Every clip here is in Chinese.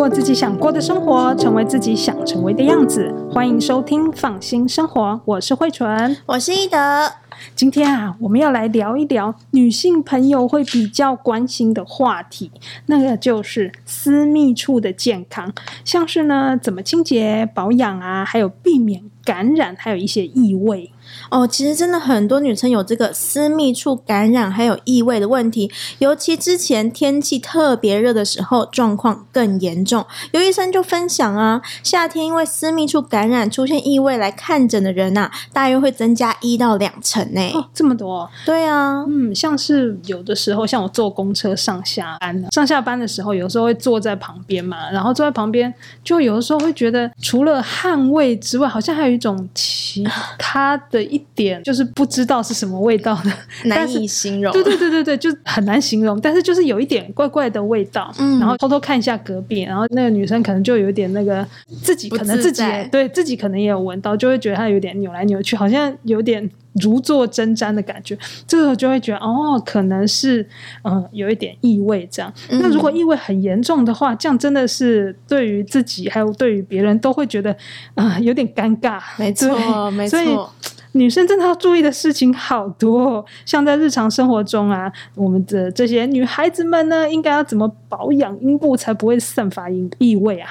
过自己想过的生活，成为自己想成为的样子。欢迎收听《放心生活》，我是慧纯，我是一德。今天啊，我们要来聊一聊女性朋友会比较关心的话题，那个就是私密处的健康，像是呢，怎么清洁、保养啊，还有避免感染，还有一些异味。哦，其实真的很多女生有这个私密处感染还有异味的问题，尤其之前天气特别热的时候，状况更严重。有医生就分享啊，夏天因为私密处感染出现异味来看诊的人啊，大约会增加一到两成呢。哦，这么多？对啊，嗯，像是有的时候，像我坐公车上下班，上下班的时候，有时候会坐在旁边嘛，然后坐在旁边，就有的时候会觉得，除了汗味之外，好像还有一种其他的。一点就是不知道是什么味道的，难以形容。对对对对对，就很难形容。但是就是有一点怪怪的味道，嗯，然后偷偷看一下隔壁，然后那个女生可能就有点那个自己可能自己也对自己可能也有闻到，就会觉得她有点扭来扭去，好像有点如坐针毡的感觉。这个时候就会觉得哦，可能是嗯有一点异味这样。嗯。那如果异味很严重的话，这样真的是对于自己还有对于别人都会觉得啊、呃、有点尴尬。没错，没错。所以女生真的要注意的事情好多哦，像在日常生活中啊，我们的这些女孩子们呢，应该要怎么保养阴部才不会散发异异味啊？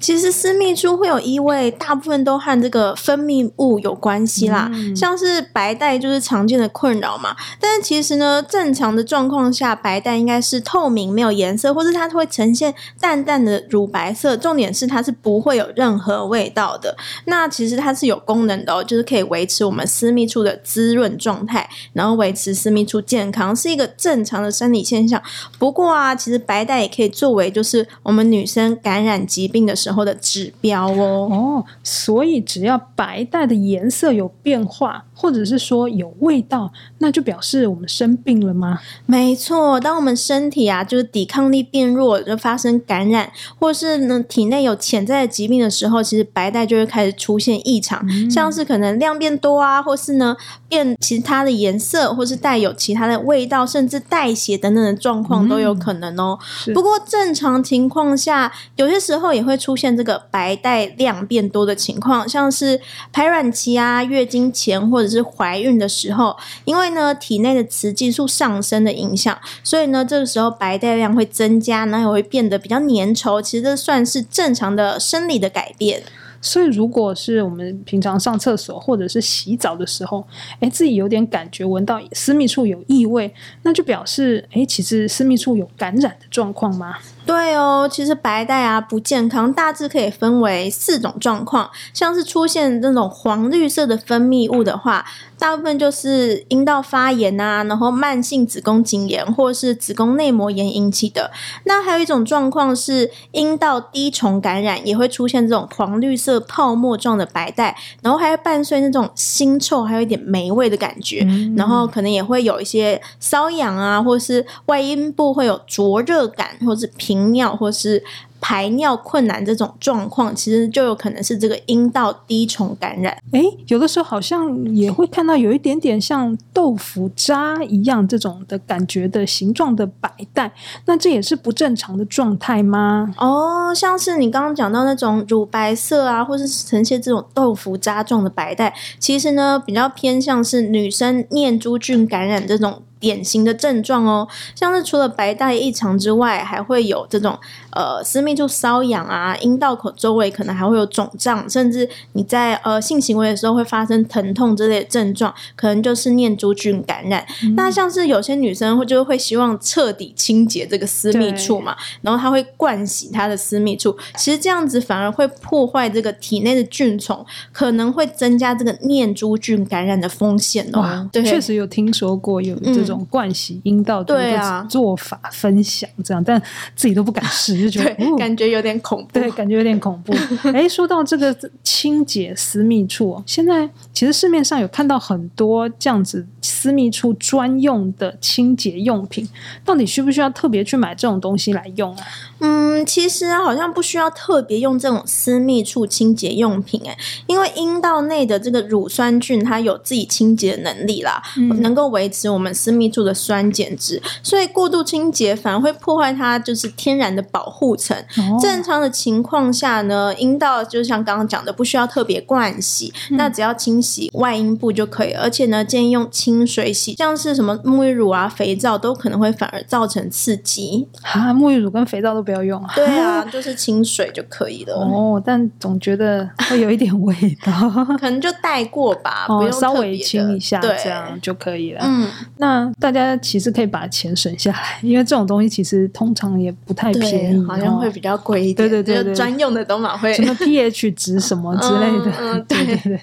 其实私密处会有异味，大部分都和这个分泌物有关系啦。嗯、像是白带就是常见的困扰嘛。但是其实呢，正常的状况下，白带应该是透明、没有颜色，或是它会呈现淡淡的乳白色。重点是它是不会有任何味道的。那其实它是有功能的哦，就是可以维持我们私密处的滋润状态，然后维持私密处健康，是一个正常的生理现象。不过啊，其实白带也可以作为就是我们女生感染疾病的时候。时候的指标哦。哦，所以只要白带的颜色有变化，或者是说有味道，那就表示我们生病了吗？没错，当我们身体啊，就是抵抗力变弱，就发生感染，或是呢体内有潜在的疾病的时候，其实白带就会开始出现异常，嗯、像是可能量变多啊，或是呢变其他的颜色，或是带有其他的味道，甚至带血等等的状况都有可能哦。嗯、不过正常情况下，有些时候也会出现。这个白带量变多的情况，像是排卵期啊、月经前或者是怀孕的时候，因为呢体内的雌激素上升的影响，所以呢这个时候白带量会增加，然后也会变得比较粘稠。其实这算是正常的生理的改变。所以如果是我们平常上厕所或者是洗澡的时候，哎，自己有点感觉闻到私密处有异味，那就表示哎，其实私密处有感染的状况吗？对哦，其实白带啊不健康，大致可以分为四种状况，像是出现那种黄绿色的分泌物的话，大部分就是阴道发炎啊，然后慢性子宫颈炎或是子宫内膜炎引起的。那还有一种状况是阴道滴虫感染，也会出现这种黄绿色泡沫状的白带，然后还会伴随那种腥臭，还有一点霉味的感觉，嗯、然后可能也会有一些瘙痒啊，或是外阴部会有灼热感，或是平。尿或是排尿困难这种状况，其实就有可能是这个阴道滴虫感染。哎，有的时候好像也会看到有一点点像豆腐渣一样这种的感觉的形状的白带，那这也是不正常的状态吗？哦，像是你刚刚讲到那种乳白色啊，或是呈现这种豆腐渣状的白带，其实呢比较偏向是女生念珠菌感染这种。典型的症状哦，像是除了白带异常之外，还会有这种呃私密处瘙痒啊，阴道口周围可能还会有肿胀，甚至你在呃性行为的时候会发生疼痛之类的症状，可能就是念珠菌感染。嗯、那像是有些女生会就会希望彻底清洁这个私密处嘛，然后她会灌洗她的私密处，其实这样子反而会破坏这个体内的菌虫，可能会增加这个念珠菌感染的风险哦。对，确实有听说过有这种、灌洗阴道的一个做法分享，这样，啊、但自己都不敢试，就觉得、哦、感觉有点恐怖，对，感觉有点恐怖。哎，说到这个清洁私密处，现在其实市面上有看到很多这样子私密处专用的清洁用品，到底需不需要特别去买这种东西来用啊？嗯，其实好像不需要特别用这种私密处清洁用品，哎，因为阴道内的这个乳酸菌它有自己清洁能力啦，嗯、能够维持我们私密。密处的酸碱值，所以过度清洁反而会破坏它就是天然的保护层，哦、正常的情况下呢，阴道就像刚刚讲的，不需要特别灌洗，嗯、那只要清洗外阴部就可以。而且呢，建议用清水洗，像是什么沐浴乳啊、肥皂都可能会反而造成刺激。啊，沐浴乳跟肥皂都不要用啊？对啊，就是清水就可以了。哦，但总觉得会有一点味道，可能就带过吧，哦、不用稍微清一下，对这样就可以了。嗯，那大家其实可以把钱省下来，因为这种东西其实通常也不太便宜，好像会比较贵一点。对对对，对，专用的都马会什么 pH 值什么之类的。嗯，对对对。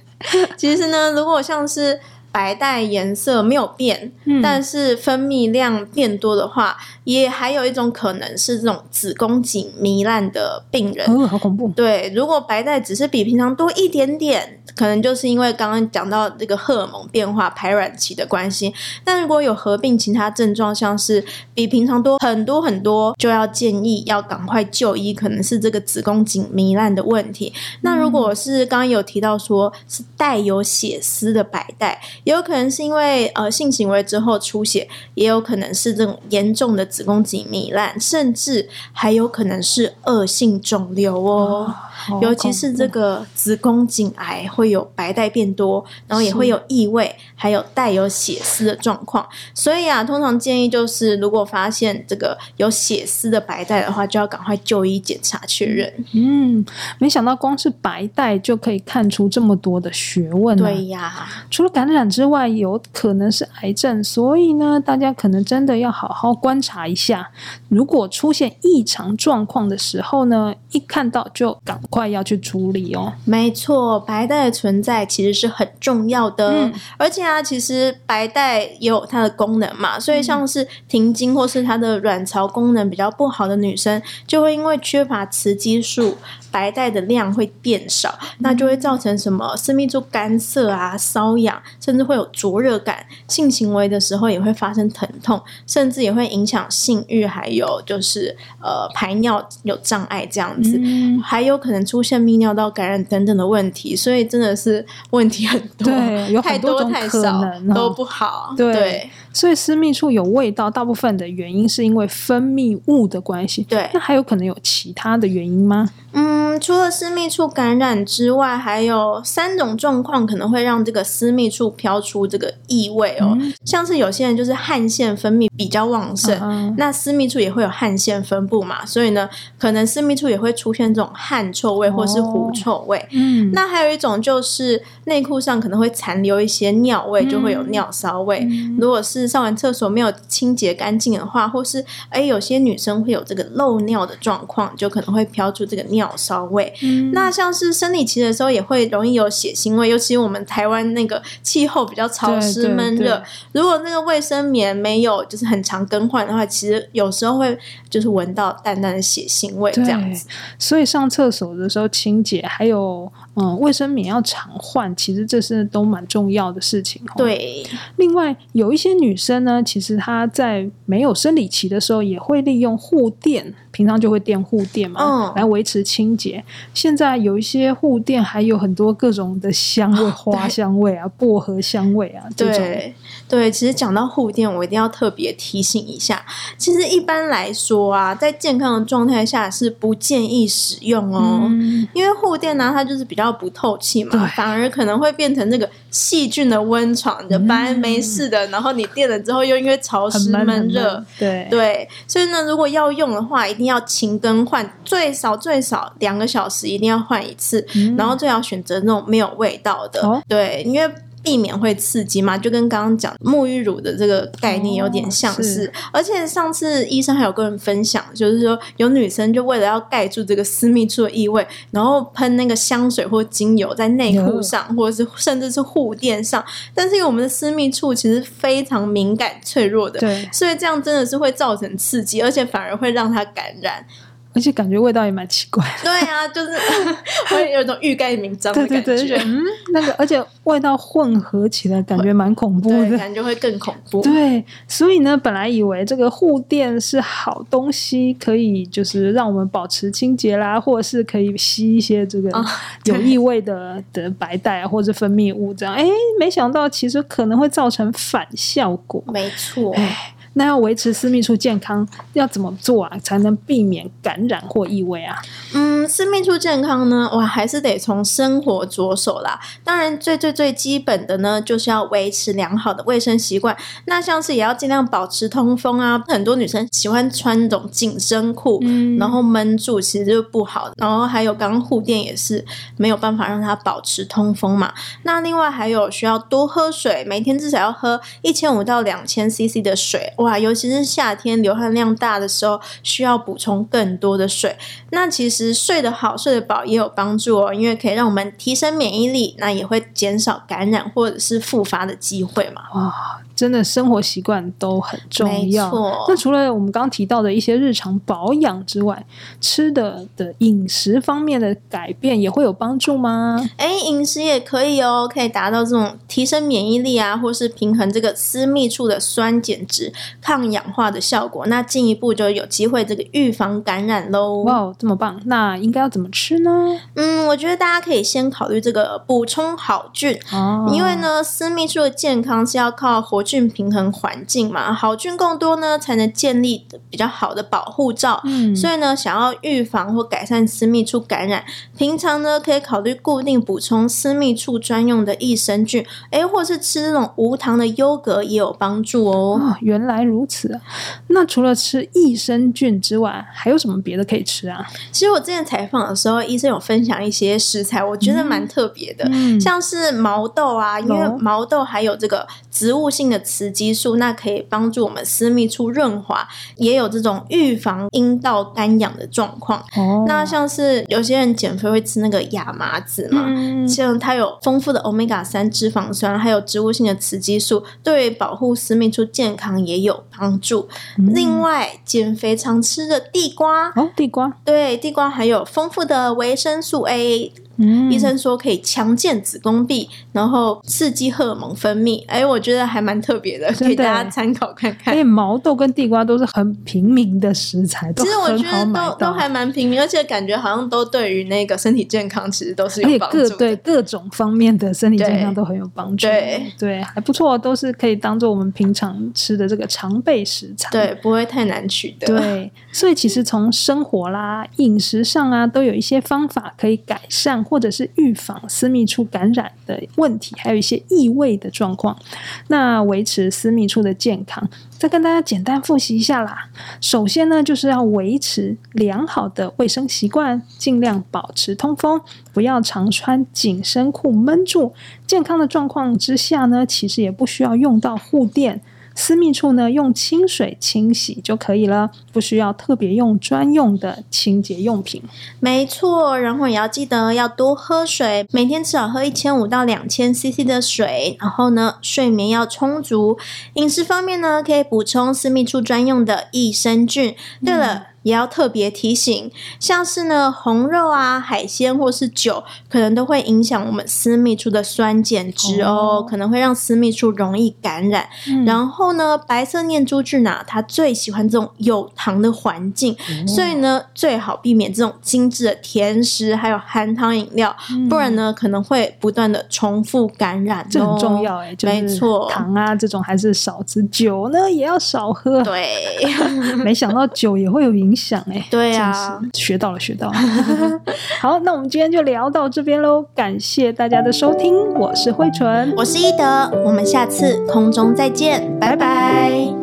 其实呢，如果像是。白带颜色没有变，嗯、但是分泌量变多的话，也还有一种可能是这种子宫颈糜烂的病人。哦，好恐怖！对，如果白带只是比平常多一点点，可能就是因为刚刚讲到这个荷尔蒙变化、排卵期的关系。但如果有合并其他症状，像是比平常多很多很多，就要建议要赶快就医，可能是这个子宫颈糜烂的问题。嗯、那如果是刚刚有提到说是带有血丝的白带。也有可能是因为呃性行为之后出血，也有可能是这种严重的子宫颈糜烂，甚至还有可能是恶性肿瘤哦。哦，尤其是这个子宫颈癌会有白带变多，然后也会有异味，还有带有血丝的状况。所以啊，通常建议就是，如果发现这个有血丝的白带的话，就要赶快就医检查确认。嗯，没想到光是白带就可以看出这么多的学问啊。对呀，除了感染之外，有可能是癌症，所以呢，大家可能真的要好好观察一下。如果出现异常状况的时候呢，一看到就赶快要去处理哦。没错，白带的存在其实是很重要的，嗯、而且啊，其实白带也有它的功能嘛，所以像是停经或是它的卵巢功能比较不好的女生，就会因为缺乏雌激素。白带的量会变少，那就会造成什么私密处干涩啊、瘙痒，甚至会有灼热感。性行为的时候也会发生疼痛，甚至也会影响性欲，还有就是呃排尿有障碍这样子，嗯、还有可能出现泌尿道感染等等的问题。所以真的是问题很多，太多太少都不好。对，对，所以私密处有味道，大部分的原因是因为分泌物的关系。对，那还有可能有其他的原因吗？嗯。除了私密处感染之外，还有三种状况可能会让这个私密处飘出这个异味哦。嗯、像是有些人就是汗腺分泌比较旺盛，嗯、那私密处也会有汗腺分布嘛，所以呢，可能私密处也会出现这种汗臭味或是狐臭味。哦、嗯，那还有一种就是内裤上可能会残留一些尿味，就会有尿骚味。嗯、如果是上完厕所没有清洁干净的话，或是哎有些女生会有这个漏尿的状况，就可能会飘出这个尿骚味。嗯、那像是生理期的时候也会容易有血腥味，尤其我们台湾那个气候比较潮湿闷热，如果那个卫生棉没有就是很常更换的话，其实有时候会就是闻到淡淡的血腥味这样子。所以上厕所的时候清洁，还有嗯卫生棉要常换，其实这是都蛮重要的事情。对，另外有一些女生呢，其实她在没有生理期的时候也会利用护垫。平常就会垫护垫嘛，嗯、来维持清洁。现在有一些护垫还有很多各种的香味，花香味啊，薄荷香味啊，这种。对对，其实讲到护垫，我一定要特别提醒一下。其实一般来说啊，在健康的状态下是不建议使用哦，嗯、因为护垫呢，它就是比较不透气嘛，反而可能会变成那个细菌的温床。就本来没事的，嗯、然后你垫了之后，又因为潮湿闷热，对对，所以呢，如果要用的话，一定。要勤更换，最少最少两个小时一定要换一次，嗯、然后最好选择那种没有味道的，哦、对，因为避免会刺激嘛，就跟刚刚讲沐浴乳的这个概念有点像是。哦、是而且上次医生还有跟人分享，就是说有女生就为了要盖住这个私密处的异味，然后喷那个香水或精油在内裤上，有或者是甚至是护垫上。但是因为我们的私密处其实非常敏感脆弱的，对，所以这样真的是会造成刺激，而且反而会让它感染。而且感觉味道也蛮奇怪的。对啊，就是 会有一种欲盖弥彰的感觉。对对对，嗯，那个而且味道混合起来，感觉蛮恐怖的，感觉会更恐怖。对，所以呢，本来以为这个护垫是好东西，可以就是让我们保持清洁啦，或者是可以吸一些这个有异味的的白带啊，或者分泌物这样。哎，没想到其实可能会造成反效果。没错。那要维持私密处健康，要怎么做啊？才能避免感染或异味啊？嗯，私密处健康呢，我，还是得从生活着手啦。当然，最最最基本的呢，就是要维持良好的卫生习惯。那像是也要尽量保持通风啊。很多女生喜欢穿那种紧身裤，嗯，然后闷住，其实就不好。然后还有刚刚护垫也是没有办法让它保持通风嘛。那另外还有需要多喝水，每天至少要喝一千五到两千 CC 的水。哇，尤其是夏天流汗量大的时候，需要补充更多的水。那其实睡得好、睡得饱也有帮助哦，因为可以让我们提升免疫力，那也会减少感染或者是复发的机会嘛。哇。真的生活习惯都很重要。错。那除了我们刚刚提到的一些日常保养之外，吃的的饮食方面的改变也会有帮助吗？哎，饮食也可以哦，可以达到这种提升免疫力啊，或是平衡这个私密处的酸碱值、抗氧化的效果。那进一步就有机会这个预防感染喽。哇，这么棒！那应该要怎么吃呢？嗯，我觉得大家可以先考虑这个补充好菌，哦，因为呢，私密处的健康是要靠活菌平衡环境嘛，好菌更多呢，才能建立比较好的保护罩。嗯，所以呢，想要预防或改善私密处感染，平常呢可以考虑固定补充私密处专用的益生菌，哎，或是吃这种无糖的优格也有帮助哦。哦，原来如此啊！那除了吃益生菌之外，还有什么别的可以吃啊？其实我之前采访的时候，医生有分享一些食材，我觉得蛮特别的，嗯，像是毛豆啊，因为毛豆还有这个植物性的雌激素，那可以帮助我们私密处润滑，也有这种预防阴道干痒的状况。哦，那像是有些人减肥会吃那个亚麻籽嘛，嗯，像它有丰富的欧米伽三脂肪酸，还有植物性的雌激素，对保护私密处健康也有帮助。嗯，另外，减肥常吃的地瓜，哦，地瓜，对，地瓜含有丰富的维生素 A。嗯，医生说可以强健子宫壁，然后刺激荷尔蒙分泌。哎，我觉得还蛮特别的，给大家参考看看。哎，毛豆跟地瓜都是很平民的食材，其实我觉得都都还蛮平民，而且感觉好像都对于那个身体健康其实都是有帮助的。各对各种方面的身体健康都很有帮助。对对，还不错，都是可以当做我们平常吃的这个常备食材。对，不会太难取得。对，所以其实从生活啦、饮食上啊，都有一些方法可以改善。或者是预防私密处感染的问题，还有一些异味的状况。那维持私密处的健康，再跟大家简单复习一下啦。首先呢，就是要维持良好的卫生习惯，尽量保持通风，不要常穿紧身裤闷住。健康的状况之下呢，其实也不需要用到护垫。私密处呢，用清水清洗就可以了，不需要特别用专用的清洁用品。没错，然后也要记得要多喝水，每天至少喝一千五到两千 CC 的水。然后呢，睡眠要充足。饮食方面呢，可以补充私密处专用的益生菌。对了。嗯也要特别提醒，像是呢红肉啊、海鲜或是酒，可能都会影响我们私密处的酸碱值哦，哦，可能会让私密处容易感染。嗯、然后呢，白色念珠菌啊，它最喜欢这种有糖的环境，哦、所以呢，最好避免这种精致的甜食，还有含糖饮料，嗯、不然呢，可能会不断的重复感染、哦。这很重要哎，没错，糖啊这种还是少吃，酒呢也要少喝。对，没想到酒也会有影响。想哎，对呀、啊，学到了，学到了。好，那我们今天就聊到这边喽，感谢大家的收听，我是慧纯，我是一德，我们下次空中再见，拜拜。拜拜。